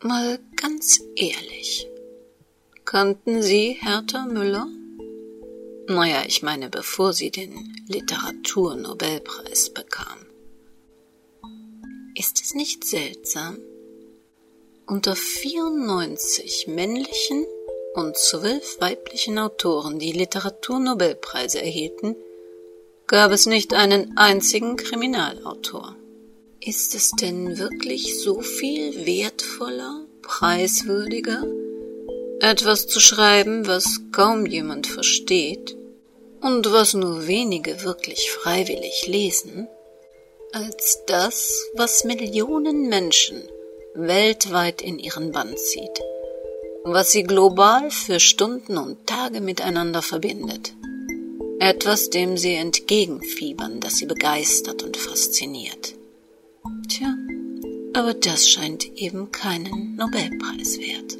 Mal ganz ehrlich. Kannten Sie Hertha Müller? Naja, ich meine, bevor sie den Literaturnobelpreis bekam. Ist es nicht seltsam? Unter 94 männlichen und zwölf weiblichen Autoren, die Literaturnobelpreise erhielten, gab es nicht einen einzigen Kriminalautor. Ist es denn wirklich so viel wertvoller, preiswürdiger, etwas zu schreiben, was kaum jemand versteht und was nur wenige wirklich freiwillig lesen, als das, was Millionen Menschen weltweit in ihren Bann zieht, was sie global für Stunden und Tage miteinander verbindet, etwas, dem sie entgegenfiebern, das sie begeistert und fasziniert. Aber das scheint eben keinen Nobelpreis wert.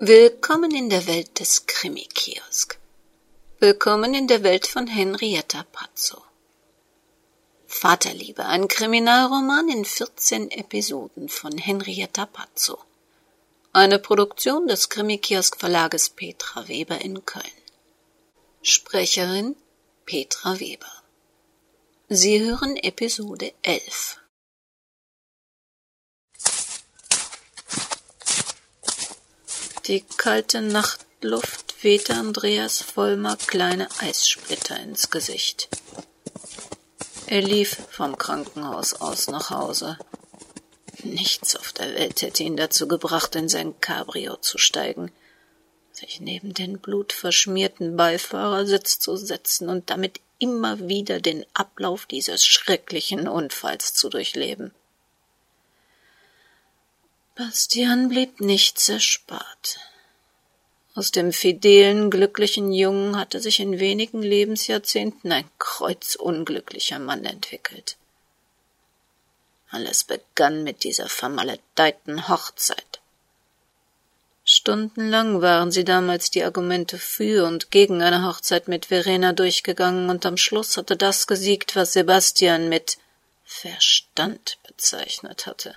Willkommen in der Welt des Krimi-Kiosk. Willkommen in der Welt von Henrietta Pazzo. Vaterliebe, ein Kriminalroman in 14 Episoden von Henrietta Pazzo. Eine Produktion des Krimi-Kiosk Verlages Petra Weber in Köln. Sprecherin Petra Weber. Sie hören Episode 11. Die kalte Nachtluft wehte Andreas Vollmer kleine Eissplitter ins Gesicht. Er lief vom Krankenhaus aus nach Hause. Nichts auf der Welt hätte ihn dazu gebracht, in sein Cabrio zu steigen, sich neben den blutverschmierten Beifahrersitz zu setzen und damit immer wieder den Ablauf dieses schrecklichen Unfalls zu durchleben. Bastian blieb nichts erspart. Aus dem fidelen, glücklichen Jungen hatte sich in wenigen Lebensjahrzehnten ein kreuzunglücklicher Mann entwickelt. Alles begann mit dieser vermaledeiten Hochzeit. Stundenlang waren sie damals die Argumente für und gegen eine Hochzeit mit Verena durchgegangen, und am Schluss hatte das gesiegt, was Sebastian mit Verstand bezeichnet hatte.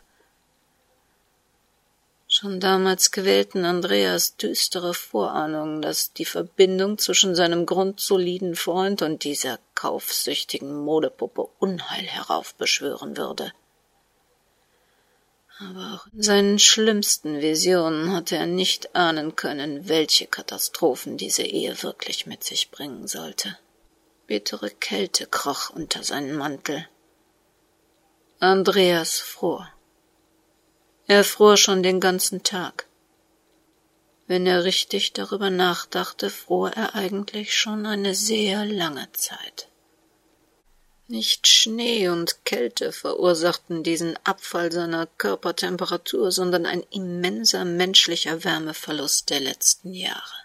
Schon damals quälten Andreas düstere Vorahnungen, dass die Verbindung zwischen seinem grundsoliden Freund und dieser kaufsüchtigen Modepuppe Unheil heraufbeschwören würde. Aber auch in seinen schlimmsten Visionen hatte er nicht ahnen können, welche Katastrophen diese Ehe wirklich mit sich bringen sollte. Bittere Kälte kroch unter seinen Mantel. Andreas fror. Er fror schon den ganzen Tag. Wenn er richtig darüber nachdachte, fror er eigentlich schon eine sehr lange Zeit. Nicht Schnee und Kälte verursachten diesen Abfall seiner Körpertemperatur, sondern ein immenser menschlicher Wärmeverlust der letzten Jahre.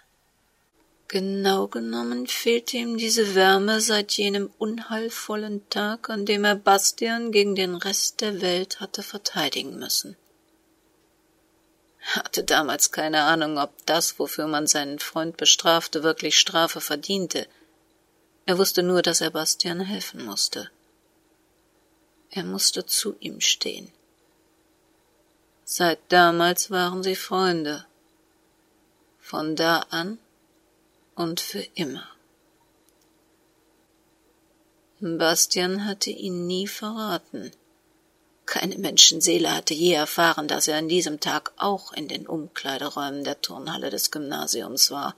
Genau genommen fehlte ihm diese Wärme seit jenem unheilvollen Tag, an dem er Bastian gegen den Rest der Welt hatte verteidigen müssen hatte damals keine Ahnung, ob das, wofür man seinen Freund bestrafte, wirklich Strafe verdiente. Er wusste nur, dass er Bastian helfen musste. Er musste zu ihm stehen. Seit damals waren sie Freunde. Von da an und für immer. Bastian hatte ihn nie verraten. Keine Menschenseele hatte je erfahren, dass er an diesem Tag auch in den Umkleideräumen der Turnhalle des Gymnasiums war.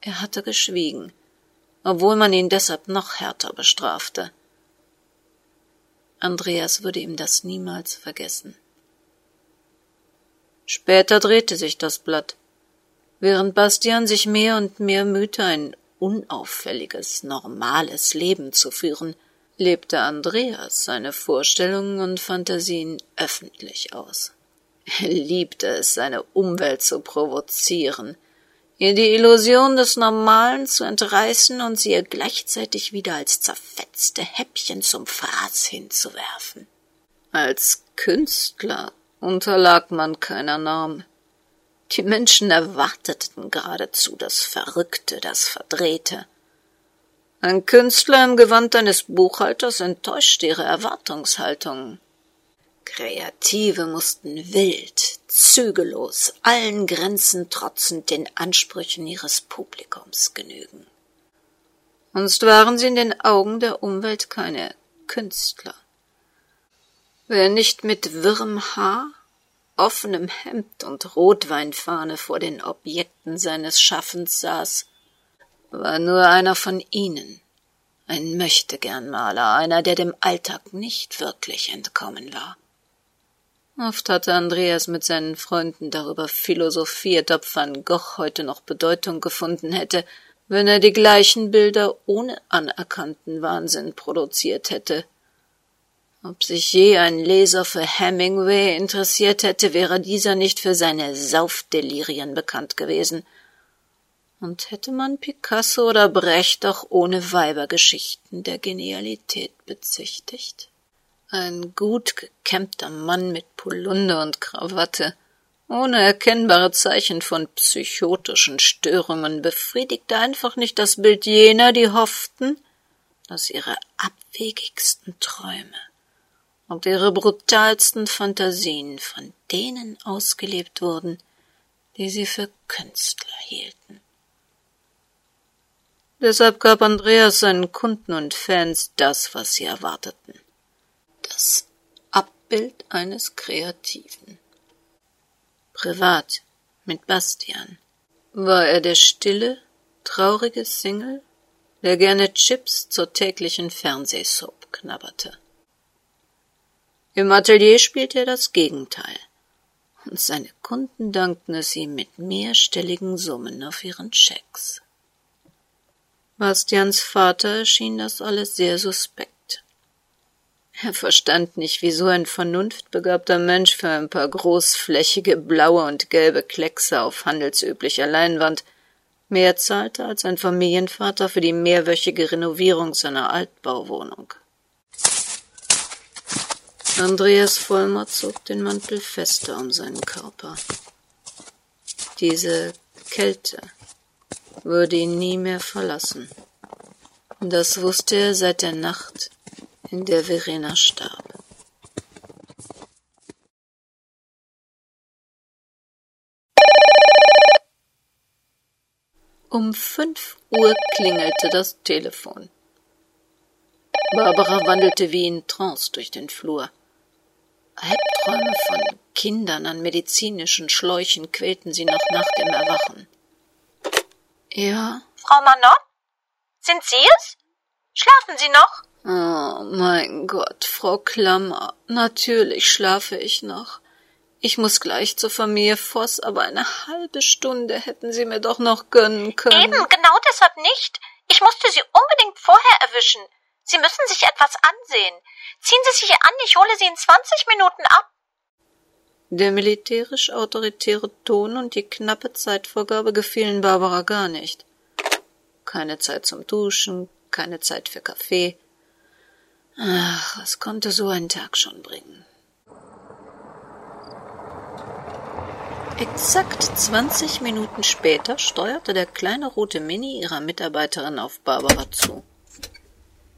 Er hatte geschwiegen, obwohl man ihn deshalb noch härter bestrafte. Andreas würde ihm das niemals vergessen. Später drehte sich das Blatt. Während Bastian sich mehr und mehr mühte, ein unauffälliges, normales Leben zu führen, lebte Andreas seine Vorstellungen und Fantasien öffentlich aus. Er liebte es, seine Umwelt zu provozieren, ihr die Illusion des Normalen zu entreißen und sie ihr gleichzeitig wieder als zerfetzte Häppchen zum Fraß hinzuwerfen. Als Künstler unterlag man keiner Norm. Die Menschen erwarteten geradezu das Verrückte, das Verdrehte. Ein Künstler im Gewand eines Buchhalters enttäuscht ihre Erwartungshaltung. Kreative mussten wild, zügellos, allen Grenzen trotzend den Ansprüchen ihres Publikums genügen. Sonst waren sie in den Augen der Umwelt keine Künstler. Wer nicht mit wirrem Haar, offenem Hemd und Rotweinfahne vor den Objekten seines Schaffens saß, war nur einer von ihnen, ein Möchtegernmaler, einer, der dem Alltag nicht wirklich entkommen war. Oft hatte Andreas mit seinen Freunden darüber philosophiert, ob Van Gogh heute noch Bedeutung gefunden hätte, wenn er die gleichen Bilder ohne anerkannten Wahnsinn produziert hätte. Ob sich je ein Leser für Hemingway interessiert hätte, wäre dieser nicht für seine Saufdelirien bekannt gewesen. Und hätte man Picasso oder Brecht doch ohne Weibergeschichten der Genialität bezichtigt? Ein gut gekämmter Mann mit Polunder und Krawatte, ohne erkennbare Zeichen von psychotischen Störungen, befriedigte einfach nicht das Bild jener, die hofften, dass ihre abwegigsten Träume und ihre brutalsten Fantasien von denen ausgelebt wurden, die sie für Künstler hielten. Deshalb gab Andreas seinen Kunden und Fans das, was sie erwarteten das Abbild eines Kreativen. Privat mit Bastian war er der stille, traurige Single, der gerne Chips zur täglichen Fernsehsoap knabberte. Im Atelier spielte er das Gegenteil, und seine Kunden dankten es ihm mit mehrstelligen Summen auf ihren Schecks. Bastians Vater schien das alles sehr suspekt. Er verstand nicht, wieso ein vernunftbegabter Mensch für ein paar großflächige blaue und gelbe Kleckse auf handelsüblicher Leinwand mehr zahlte als ein Familienvater für die mehrwöchige Renovierung seiner Altbauwohnung. Andreas Vollmer zog den Mantel fester um seinen Körper. Diese Kälte würde ihn nie mehr verlassen. Das wusste er seit der Nacht, in der Verena starb. Um fünf Uhr klingelte das Telefon. Barbara wandelte wie in Trance durch den Flur. Albträume von Kindern an medizinischen Schläuchen quälten sie noch nach dem Erwachen. Ja. Frau Manon? Sind Sie es? Schlafen Sie noch? Oh mein Gott, Frau Klammer, natürlich schlafe ich noch. Ich muss gleich zur Familie Voss, aber eine halbe Stunde hätten Sie mir doch noch gönnen können. Eben, genau deshalb nicht. Ich musste Sie unbedingt vorher erwischen. Sie müssen sich etwas ansehen. Ziehen Sie sich an, ich hole Sie in zwanzig Minuten ab. Der militärisch autoritäre Ton und die knappe Zeitvorgabe gefielen Barbara gar nicht. Keine Zeit zum Duschen, keine Zeit für Kaffee, Ach, was konnte so ein Tag schon bringen? Exakt zwanzig Minuten später steuerte der kleine rote Mini ihrer Mitarbeiterin auf Barbara zu.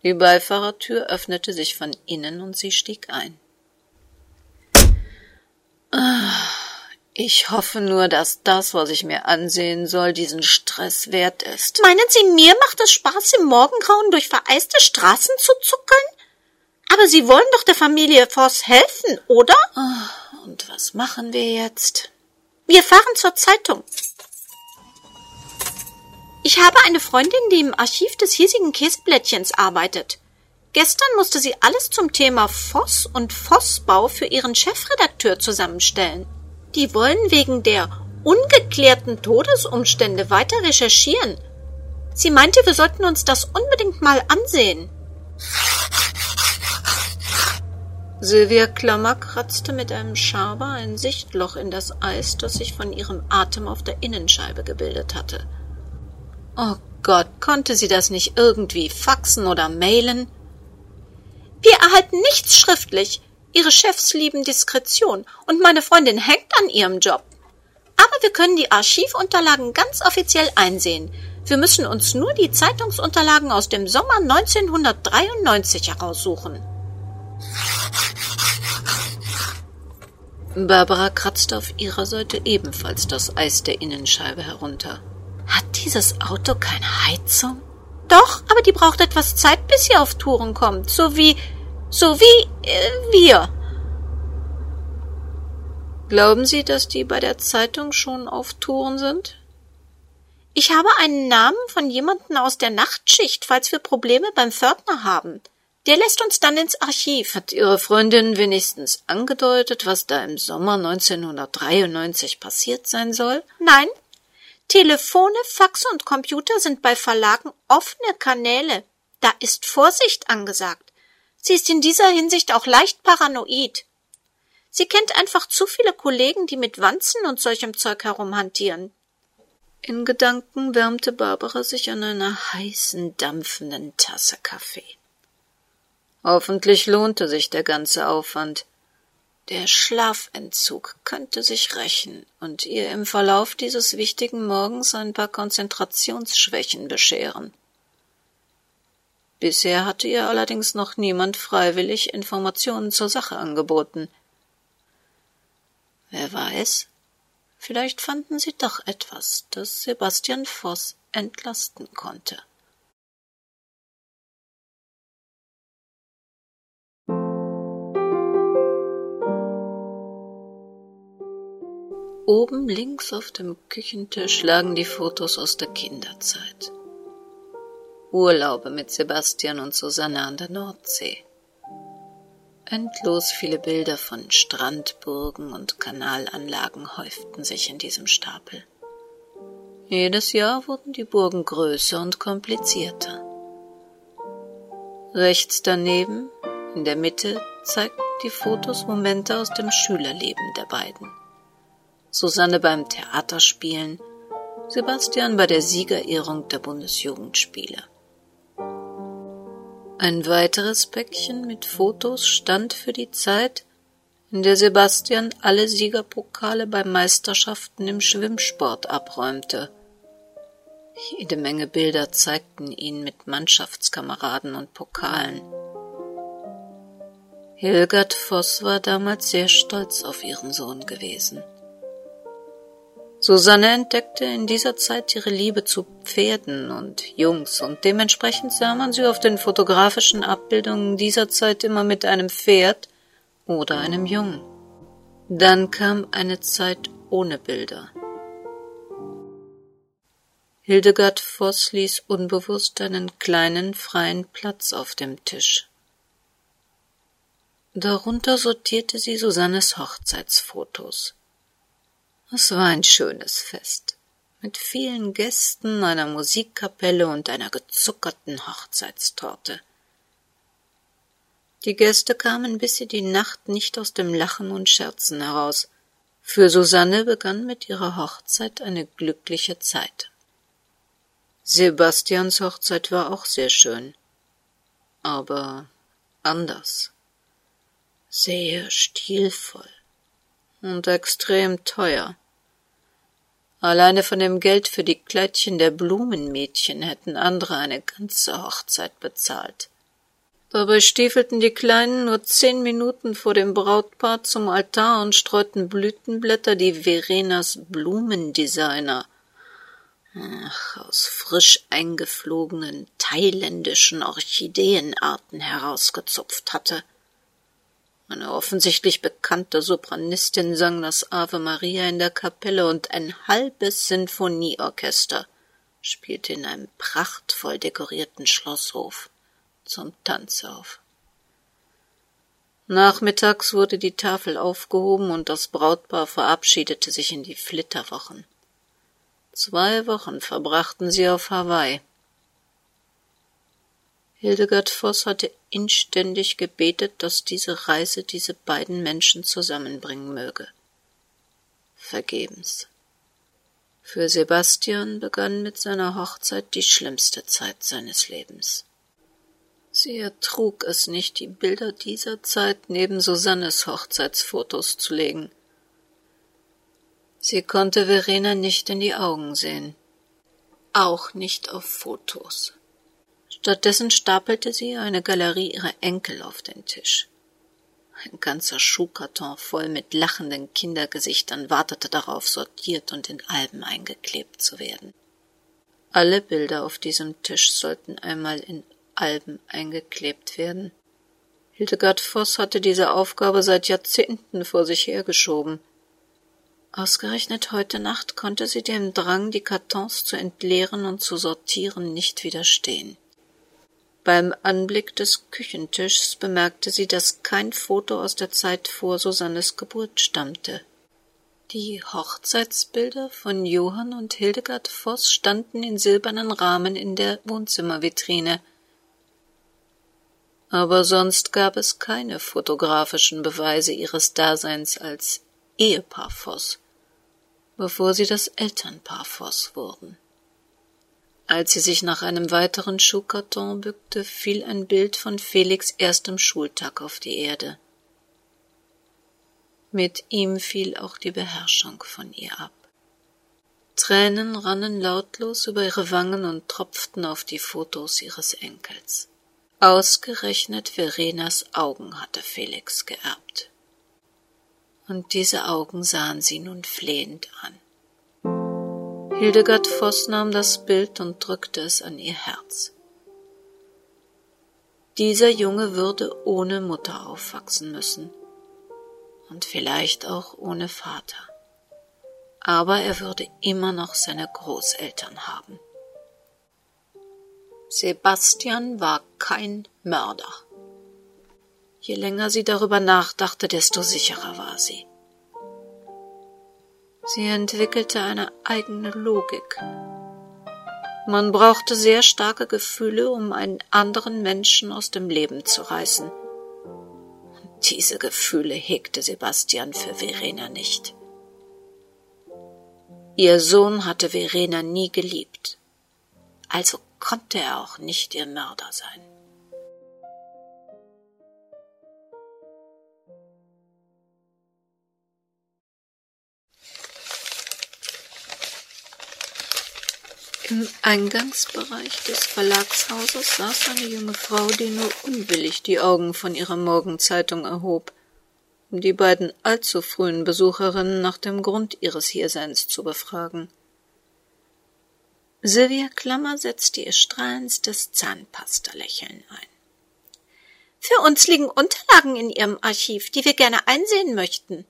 Die Beifahrertür öffnete sich von innen und sie stieg ein. Ich hoffe nur, dass das, was ich mir ansehen soll, diesen Stress wert ist. Meinen Sie, mir macht es Spaß, im Morgengrauen durch vereiste Straßen zu zuckeln? Aber Sie wollen doch der Familie Voss helfen, oder? Oh, und was machen wir jetzt? Wir fahren zur Zeitung. Ich habe eine Freundin, die im Archiv des hiesigen Käseblättchens arbeitet. Gestern musste sie alles zum Thema Voss und Vossbau für ihren Chefredakteur zusammenstellen. Die wollen wegen der ungeklärten Todesumstände weiter recherchieren. Sie meinte, wir sollten uns das unbedingt mal ansehen. Sylvia Klammer kratzte mit einem Schaber ein Sichtloch in das Eis, das sich von ihrem Atem auf der Innenscheibe gebildet hatte. Oh Gott, konnte sie das nicht irgendwie faxen oder mailen? Wir erhalten nichts schriftlich. Ihre Chefs lieben Diskretion und meine Freundin hängt an ihrem Job. Aber wir können die Archivunterlagen ganz offiziell einsehen. Wir müssen uns nur die Zeitungsunterlagen aus dem Sommer 1993 heraussuchen. Barbara kratzte auf ihrer Seite ebenfalls das Eis der Innenscheibe herunter. Hat dieses Auto keine Heizung? Doch, aber die braucht etwas Zeit, bis sie auf Touren kommt. So wie, so wie äh, wir. Glauben Sie, dass die bei der Zeitung schon auf Touren sind? Ich habe einen Namen von jemandem aus der Nachtschicht, falls wir Probleme beim Pförtner haben. Der lässt uns dann ins Archiv. Hat Ihre Freundin wenigstens angedeutet, was da im Sommer 1993 passiert sein soll? Nein. Telefone, Faxe und Computer sind bei Verlagen offene Kanäle. Da ist Vorsicht angesagt. Sie ist in dieser Hinsicht auch leicht paranoid. Sie kennt einfach zu viele Kollegen, die mit Wanzen und solchem Zeug herumhantieren. In Gedanken wärmte Barbara sich an einer heißen, dampfenden Tasse Kaffee. Hoffentlich lohnte sich der ganze Aufwand. Der Schlafentzug könnte sich rächen und ihr im Verlauf dieses wichtigen Morgens ein paar Konzentrationsschwächen bescheren. Bisher hatte ihr allerdings noch niemand freiwillig Informationen zur Sache angeboten. Wer weiß, vielleicht fanden sie doch etwas, das Sebastian Voss entlasten konnte. Oben links auf dem Küchentisch lagen die Fotos aus der Kinderzeit. Urlaube mit Sebastian und Susanne an der Nordsee. Endlos viele Bilder von Strandburgen und Kanalanlagen häuften sich in diesem Stapel. Jedes Jahr wurden die Burgen größer und komplizierter. Rechts daneben, in der Mitte, zeigten die Fotos Momente aus dem Schülerleben der beiden. Susanne beim Theaterspielen, Sebastian bei der Siegerehrung der Bundesjugendspiele. Ein weiteres Päckchen mit Fotos stand für die Zeit, in der Sebastian alle Siegerpokale bei Meisterschaften im Schwimmsport abräumte. Jede Menge Bilder zeigten ihn mit Mannschaftskameraden und Pokalen. Hilgard Voss war damals sehr stolz auf ihren Sohn gewesen. Susanne entdeckte in dieser Zeit ihre Liebe zu Pferden und Jungs und dementsprechend sah man sie auf den fotografischen Abbildungen dieser Zeit immer mit einem Pferd oder einem Jungen. Dann kam eine Zeit ohne Bilder. Hildegard Voss ließ unbewusst einen kleinen freien Platz auf dem Tisch. Darunter sortierte sie Susannes Hochzeitsfotos. Es war ein schönes Fest mit vielen Gästen, einer Musikkapelle und einer gezuckerten Hochzeitstorte. Die Gäste kamen bis in die Nacht nicht aus dem Lachen und Scherzen heraus. Für Susanne begann mit ihrer Hochzeit eine glückliche Zeit. Sebastians Hochzeit war auch sehr schön, aber anders, sehr stilvoll und extrem teuer. Alleine von dem Geld für die Kleidchen der Blumenmädchen hätten andere eine ganze Hochzeit bezahlt. Dabei stiefelten die Kleinen nur zehn Minuten vor dem Brautpaar zum Altar und streuten Blütenblätter, die Verenas Blumendesigner ach, aus frisch eingeflogenen thailändischen Orchideenarten herausgezupft hatte. Eine offensichtlich bekannte Sopranistin sang das Ave Maria in der Kapelle und ein halbes Sinfonieorchester spielte in einem prachtvoll dekorierten Schlosshof zum Tanz auf. Nachmittags wurde die Tafel aufgehoben und das Brautpaar verabschiedete sich in die Flitterwochen. Zwei Wochen verbrachten sie auf Hawaii. Hildegard Voss hatte inständig gebetet, dass diese Reise diese beiden Menschen zusammenbringen möge. Vergebens. Für Sebastian begann mit seiner Hochzeit die schlimmste Zeit seines Lebens. Sie ertrug es nicht, die Bilder dieser Zeit neben Susannes Hochzeitsfotos zu legen. Sie konnte Verena nicht in die Augen sehen, auch nicht auf Fotos. Stattdessen stapelte sie eine Galerie ihrer Enkel auf den Tisch. Ein ganzer Schuhkarton voll mit lachenden Kindergesichtern wartete darauf, sortiert und in Alben eingeklebt zu werden. Alle Bilder auf diesem Tisch sollten einmal in Alben eingeklebt werden. Hildegard Voss hatte diese Aufgabe seit Jahrzehnten vor sich hergeschoben. Ausgerechnet heute Nacht konnte sie dem Drang, die Kartons zu entleeren und zu sortieren, nicht widerstehen. Beim Anblick des Küchentischs bemerkte sie, dass kein Foto aus der Zeit vor Susannes Geburt stammte. Die Hochzeitsbilder von Johann und Hildegard Voss standen in silbernen Rahmen in der Wohnzimmervitrine. Aber sonst gab es keine fotografischen Beweise ihres Daseins als Ehepaar Voss, bevor sie das Elternpaar Voss wurden. Als sie sich nach einem weiteren Schuhkarton bückte, fiel ein Bild von Felix erstem Schultag auf die Erde. Mit ihm fiel auch die Beherrschung von ihr ab. Tränen rannen lautlos über ihre Wangen und tropften auf die Fotos ihres Enkels. Ausgerechnet Verenas Augen hatte Felix geerbt. Und diese Augen sahen sie nun flehend an. Hildegard Voss nahm das Bild und drückte es an ihr Herz. Dieser Junge würde ohne Mutter aufwachsen müssen und vielleicht auch ohne Vater. Aber er würde immer noch seine Großeltern haben. Sebastian war kein Mörder. Je länger sie darüber nachdachte, desto sicherer war sie. Sie entwickelte eine eigene Logik. Man brauchte sehr starke Gefühle, um einen anderen Menschen aus dem Leben zu reißen. Und diese Gefühle hegte Sebastian für Verena nicht. Ihr Sohn hatte Verena nie geliebt, also konnte er auch nicht ihr Mörder sein. Im Eingangsbereich des Verlagshauses saß eine junge Frau, die nur unwillig die Augen von ihrer Morgenzeitung erhob, um die beiden allzu frühen Besucherinnen nach dem Grund ihres Hierseins zu befragen. Sylvia Klammer setzte ihr strahlendstes Zahnpasta-Lächeln ein. Für uns liegen Unterlagen in Ihrem Archiv, die wir gerne einsehen möchten.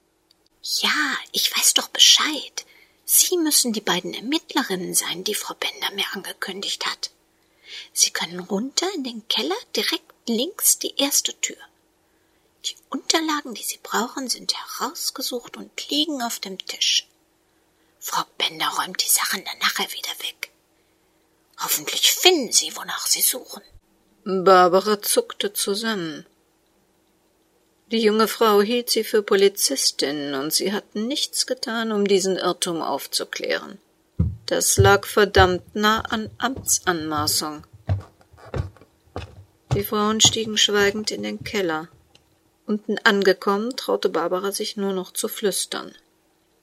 Ja, ich weiß doch Bescheid. Sie müssen die beiden Ermittlerinnen sein, die Frau Bender mir angekündigt hat. Sie können runter in den Keller, direkt links die erste Tür. Die Unterlagen, die Sie brauchen, sind herausgesucht und liegen auf dem Tisch. Frau Bender räumt die Sachen dann nachher wieder weg. Hoffentlich finden Sie, wonach Sie suchen. Barbara zuckte zusammen. Die junge Frau hielt sie für Polizistin, und sie hatten nichts getan, um diesen Irrtum aufzuklären. Das lag verdammt nah an Amtsanmaßung. Die Frauen stiegen schweigend in den Keller. Unten angekommen, traute Barbara sich nur noch zu flüstern.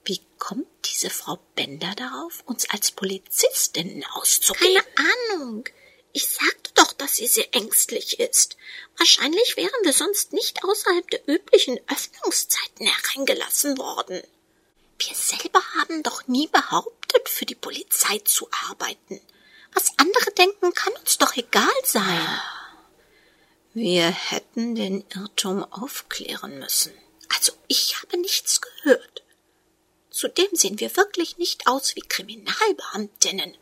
Wie kommt diese Frau Bender darauf, uns als Polizistinnen auszugeben? Keine Ahnung. Ich sagte doch, dass sie sehr ängstlich ist. Wahrscheinlich wären wir sonst nicht außerhalb der üblichen Öffnungszeiten hereingelassen worden. Wir selber haben doch nie behauptet, für die Polizei zu arbeiten. Was andere denken, kann uns doch egal sein. Wir hätten den Irrtum aufklären müssen. Also ich habe nichts gehört. Zudem sehen wir wirklich nicht aus wie Kriminalbeamtinnen.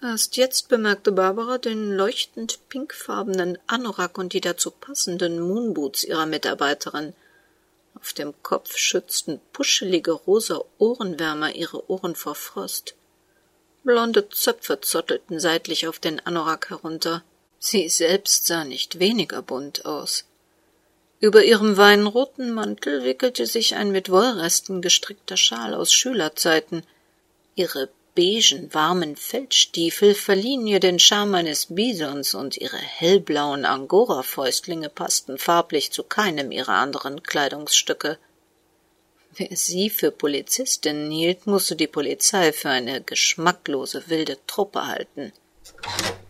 Erst jetzt bemerkte Barbara den leuchtend pinkfarbenen Anorak und die dazu passenden Moonboots ihrer Mitarbeiterin. Auf dem Kopf schützten puschelige rosa Ohrenwärmer ihre Ohren vor Frost. Blonde Zöpfe zottelten seitlich auf den Anorak herunter. Sie selbst sah nicht weniger bunt aus. Über ihrem weinroten Mantel wickelte sich ein mit Wollresten gestrickter Schal aus Schülerzeiten. Ihre beigen, warmen Feldstiefel verliehen ihr den Charme eines Bisons und ihre hellblauen Angora-Fäustlinge passten farblich zu keinem ihrer anderen Kleidungsstücke. Wer sie für Polizistinnen hielt, musste die Polizei für eine geschmacklose wilde Truppe halten.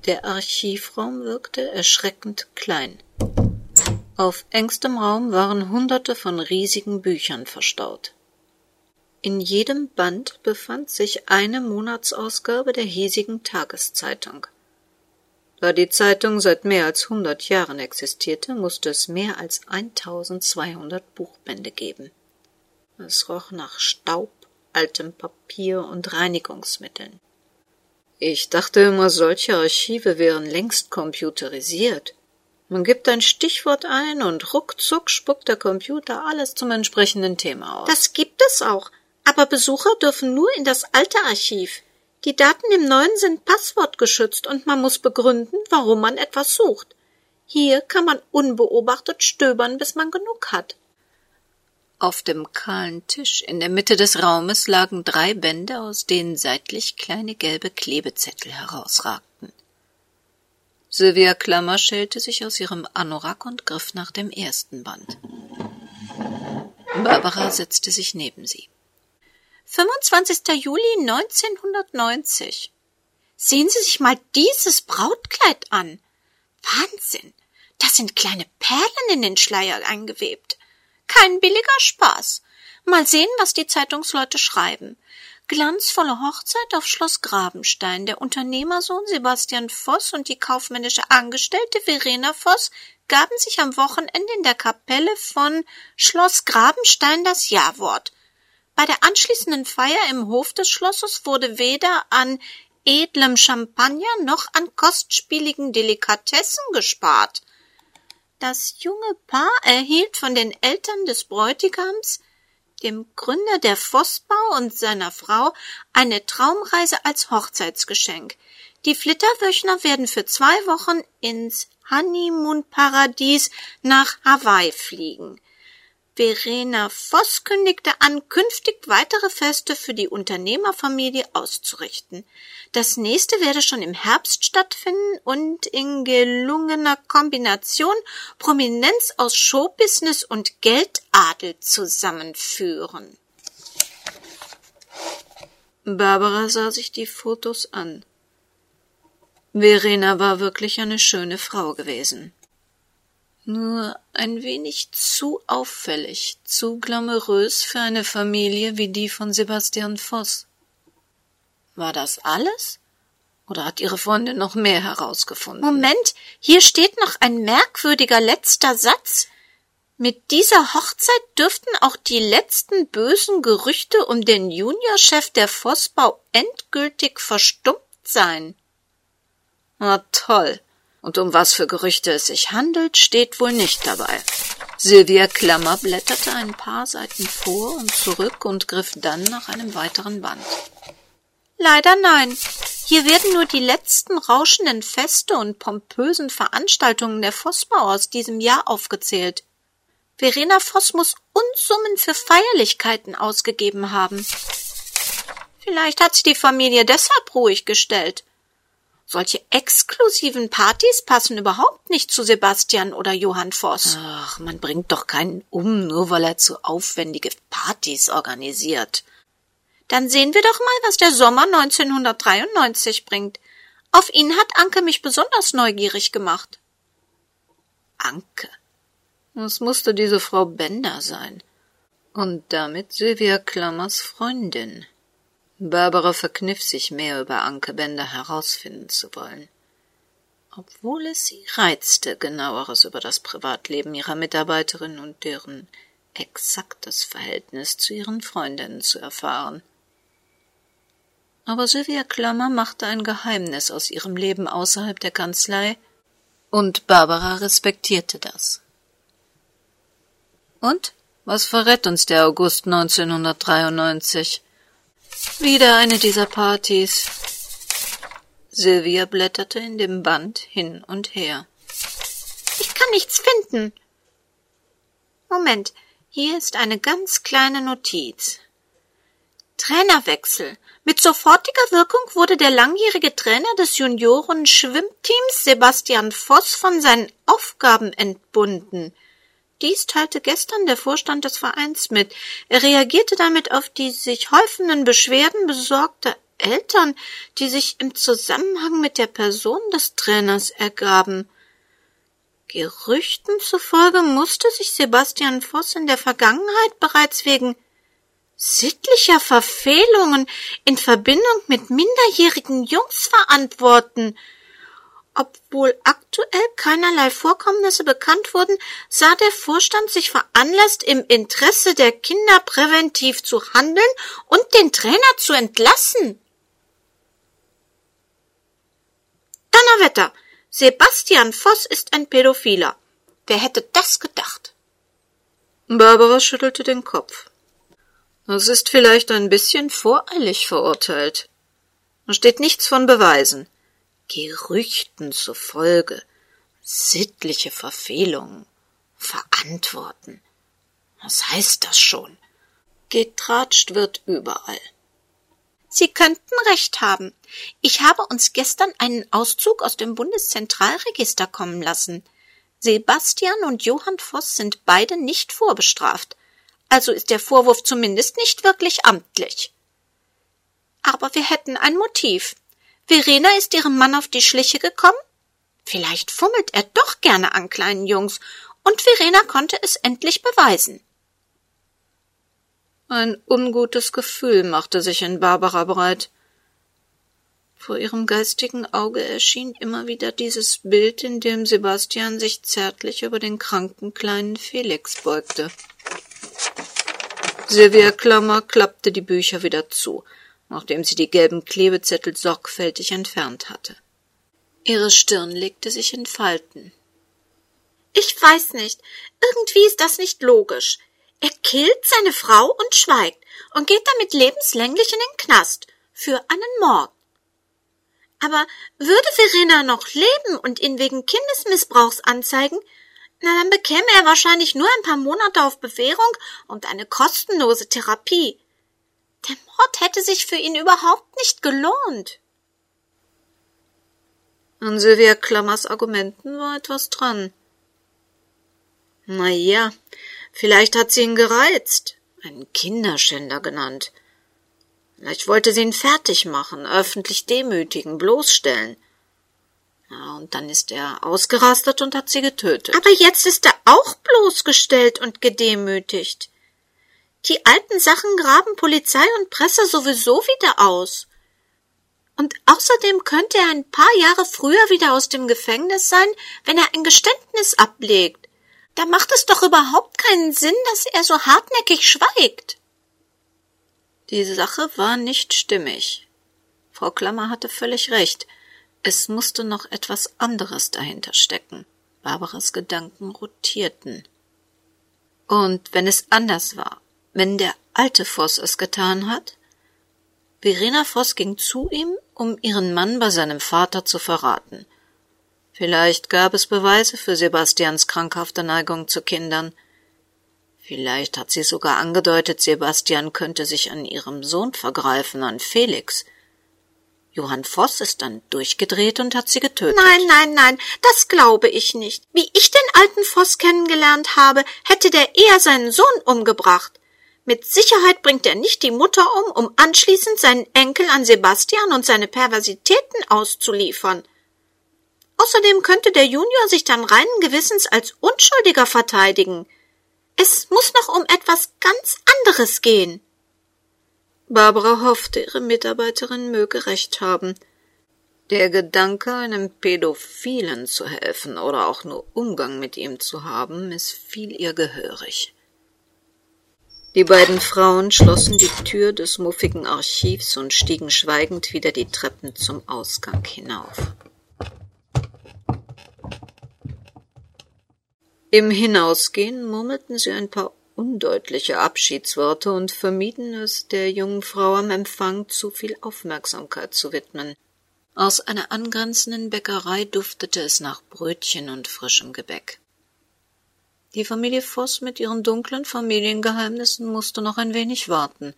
Der Archivraum wirkte erschreckend klein. Auf engstem Raum waren hunderte von riesigen Büchern verstaut. In jedem Band befand sich eine Monatsausgabe der hiesigen Tageszeitung. Da die Zeitung seit mehr als hundert Jahren existierte, musste es mehr als 1200 Buchbände geben. Es roch nach Staub, altem Papier und Reinigungsmitteln. Ich dachte immer, solche Archive wären längst computerisiert. Man gibt ein Stichwort ein und ruckzuck spuckt der Computer alles zum entsprechenden Thema aus. Das gibt es auch, aber Besucher dürfen nur in das alte Archiv. Die Daten im neuen sind passwortgeschützt und man muss begründen, warum man etwas sucht. Hier kann man unbeobachtet stöbern, bis man genug hat. Auf dem kahlen Tisch in der Mitte des Raumes lagen drei Bände, aus denen seitlich kleine gelbe Klebezettel herausragten. Sylvia Klammer schälte sich aus ihrem Anorak und griff nach dem ersten Band. Barbara setzte sich neben sie. 25. Juli 1990. Sehen Sie sich mal dieses Brautkleid an. Wahnsinn. Das sind kleine Perlen in den Schleier eingewebt. Kein billiger Spaß. Mal sehen, was die Zeitungsleute schreiben. Glanzvolle Hochzeit auf Schloss Grabenstein. Der Unternehmersohn Sebastian Voss und die kaufmännische Angestellte Verena Voss gaben sich am Wochenende in der Kapelle von Schloss Grabenstein das Jawort. Bei der anschließenden Feier im Hof des Schlosses wurde weder an edlem Champagner noch an kostspieligen Delikatessen gespart. Das junge Paar erhielt von den Eltern des Bräutigams, dem Gründer der Vossbau und seiner Frau, eine Traumreise als Hochzeitsgeschenk. Die Flitterwöchner werden für zwei Wochen ins Honeymoon-Paradies nach Hawaii fliegen. Verena Voss kündigte an, künftig weitere Feste für die Unternehmerfamilie auszurichten. Das nächste werde schon im Herbst stattfinden und in gelungener Kombination Prominenz aus Showbusiness und Geldadel zusammenführen. Barbara sah sich die Fotos an. Verena war wirklich eine schöne Frau gewesen nur ein wenig zu auffällig, zu glamourös für eine Familie wie die von Sebastian Voss. War das alles? Oder hat Ihre Freundin noch mehr herausgefunden? Moment, hier steht noch ein merkwürdiger letzter Satz. Mit dieser Hochzeit dürften auch die letzten bösen Gerüchte um den Juniorchef der Vossbau endgültig verstummt sein. Na toll. Und um was für Gerüchte es sich handelt, steht wohl nicht dabei. Sylvia Klammer blätterte ein paar Seiten vor und zurück und griff dann nach einem weiteren Band. Leider nein. Hier werden nur die letzten rauschenden Feste und pompösen Veranstaltungen der Vossbau aus diesem Jahr aufgezählt. Verena Voss muss Unsummen für Feierlichkeiten ausgegeben haben. Vielleicht hat sich die Familie deshalb ruhig gestellt. Solche exklusiven Partys passen überhaupt nicht zu Sebastian oder Johann Voss. Ach, man bringt doch keinen um, nur weil er zu aufwendige Partys organisiert. Dann sehen wir doch mal, was der Sommer 1993 bringt. Auf ihn hat Anke mich besonders neugierig gemacht. Anke. Das musste diese Frau Bender sein. Und damit Sylvia Klammers Freundin. Barbara verkniff sich mehr über Anke Bender herausfinden zu wollen. Obwohl es sie reizte, genaueres über das Privatleben ihrer Mitarbeiterin und deren exaktes Verhältnis zu ihren Freundinnen zu erfahren. Aber Sylvia Klammer machte ein Geheimnis aus ihrem Leben außerhalb der Kanzlei, und Barbara respektierte das. Und was verrät uns der August 1993? Wieder eine dieser Partys. Sylvia blätterte in dem Band hin und her. Ich kann nichts finden. Moment, hier ist eine ganz kleine Notiz. Trainerwechsel. Mit sofortiger Wirkung wurde der langjährige Trainer des Junioren-Schwimmteams Sebastian Voss von seinen Aufgaben entbunden. Dies teilte gestern der Vorstand des Vereins mit. Er reagierte damit auf die sich häufenden Beschwerden besorgter Eltern, die sich im Zusammenhang mit der Person des Trainers ergaben. Gerüchten zufolge musste sich Sebastian Voss in der Vergangenheit bereits wegen sittlicher Verfehlungen in Verbindung mit minderjährigen Jungs verantworten. Obwohl aktuell keinerlei Vorkommnisse bekannt wurden, sah der Vorstand sich veranlasst, im Interesse der Kinder präventiv zu handeln und den Trainer zu entlassen. Donnerwetter! Sebastian Voss ist ein Pädophiler. Wer hätte das gedacht? Barbara schüttelte den Kopf. Das ist vielleicht ein bisschen voreilig verurteilt. Da steht nichts von Beweisen. Gerüchten zufolge, sittliche Verfehlungen, verantworten. Was heißt das schon? Getratscht wird überall. Sie könnten recht haben. Ich habe uns gestern einen Auszug aus dem Bundeszentralregister kommen lassen. Sebastian und Johann Voss sind beide nicht vorbestraft. Also ist der Vorwurf zumindest nicht wirklich amtlich. Aber wir hätten ein Motiv. Verena ist ihrem Mann auf die Schliche gekommen? Vielleicht fummelt er doch gerne an kleinen Jungs, und Verena konnte es endlich beweisen. Ein ungutes Gefühl machte sich in Barbara breit. Vor ihrem geistigen Auge erschien immer wieder dieses Bild, in dem Sebastian sich zärtlich über den kranken kleinen Felix beugte. Silvia Klammer klappte die Bücher wieder zu, nachdem sie die gelben Klebezettel sorgfältig entfernt hatte. Ihre Stirn legte sich in Falten. Ich weiß nicht. Irgendwie ist das nicht logisch. Er killt seine Frau und schweigt und geht damit lebenslänglich in den Knast für einen Mord. Aber würde Verena noch leben und ihn wegen Kindesmissbrauchs anzeigen, na dann bekäme er wahrscheinlich nur ein paar Monate auf Bewährung und eine kostenlose Therapie. Der Mord hätte sich für ihn überhaupt nicht gelohnt. An Sylvia Klammers Argumenten war etwas dran. Na ja, Vielleicht hat sie ihn gereizt, einen Kinderschänder genannt. Vielleicht wollte sie ihn fertig machen, öffentlich demütigen, bloßstellen. Ja, und dann ist er ausgerastet und hat sie getötet. Aber jetzt ist er auch bloßgestellt und gedemütigt. Die alten Sachen graben Polizei und Presse sowieso wieder aus. Und außerdem könnte er ein paar Jahre früher wieder aus dem Gefängnis sein, wenn er ein Geständnis ablegt. Da macht es doch überhaupt keinen Sinn, dass er so hartnäckig schweigt. Die Sache war nicht stimmig. Frau Klammer hatte völlig recht. Es musste noch etwas anderes dahinter stecken. Barbaras Gedanken rotierten. Und wenn es anders war, wenn der alte Voss es getan hat? Verena Voss ging zu ihm, um ihren Mann bei seinem Vater zu verraten – Vielleicht gab es Beweise für Sebastians krankhafte Neigung zu Kindern. Vielleicht hat sie sogar angedeutet, Sebastian könnte sich an ihrem Sohn vergreifen, an Felix. Johann Voss ist dann durchgedreht und hat sie getötet. Nein, nein, nein, das glaube ich nicht. Wie ich den alten Voss kennengelernt habe, hätte der eher seinen Sohn umgebracht. Mit Sicherheit bringt er nicht die Mutter um, um anschließend seinen Enkel an Sebastian und seine Perversitäten auszuliefern. Außerdem könnte der Junior sich dann reinen Gewissens als Unschuldiger verteidigen. Es muss noch um etwas ganz anderes gehen. Barbara hoffte, ihre Mitarbeiterin möge recht haben. Der Gedanke, einem Pädophilen zu helfen oder auch nur Umgang mit ihm zu haben, missfiel ihr gehörig. Die beiden Frauen schlossen die Tür des muffigen Archivs und stiegen schweigend wieder die Treppen zum Ausgang hinauf. Im Hinausgehen murmelten sie ein paar undeutliche Abschiedsworte und vermieden es, der jungen Frau am Empfang zu viel Aufmerksamkeit zu widmen. Aus einer angrenzenden Bäckerei duftete es nach Brötchen und frischem Gebäck. Die Familie Voss mit ihren dunklen Familiengeheimnissen musste noch ein wenig warten.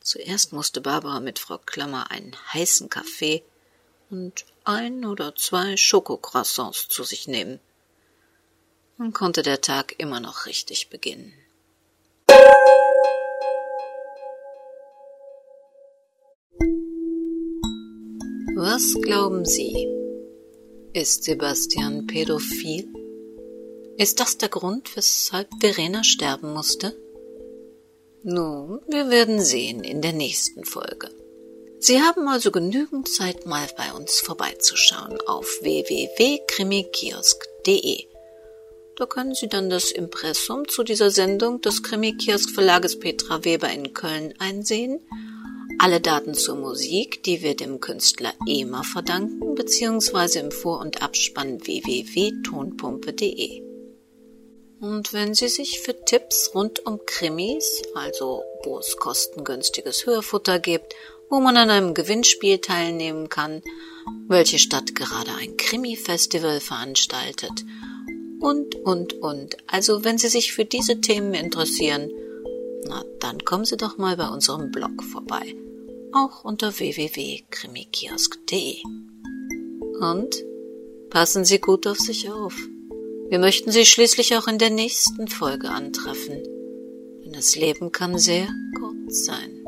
Zuerst musste Barbara mit Frau Klammer einen heißen Kaffee und ein oder zwei Schokocroissants zu sich nehmen. Dann konnte der Tag immer noch richtig beginnen. Was glauben Sie? Ist Sebastian pädophil? Ist das der Grund, weshalb Verena sterben musste? Nun, wir werden sehen in der nächsten Folge. Sie haben also genügend Zeit, mal bei uns vorbeizuschauen auf www.krimikiosk.de. Da können Sie dann das Impressum zu dieser Sendung des Krimikiosk Verlages Petra Weber in Köln einsehen, alle Daten zur Musik, die wir dem Künstler EMA verdanken, beziehungsweise im Vor- und Abspann www.tonpumpe.de. Und wenn Sie sich für Tipps rund um Krimis, also wo es kostengünstiges Hörfutter gibt wo man an einem Gewinnspiel teilnehmen kann, welche Stadt gerade ein Krimi-Festival veranstaltet und, und, und. Also wenn Sie sich für diese Themen interessieren, na, dann kommen Sie doch mal bei unserem Blog vorbei. Auch unter www.krimikiosk.de. Und passen Sie gut auf sich auf. Wir möchten Sie schließlich auch in der nächsten Folge antreffen. Denn das Leben kann sehr kurz sein.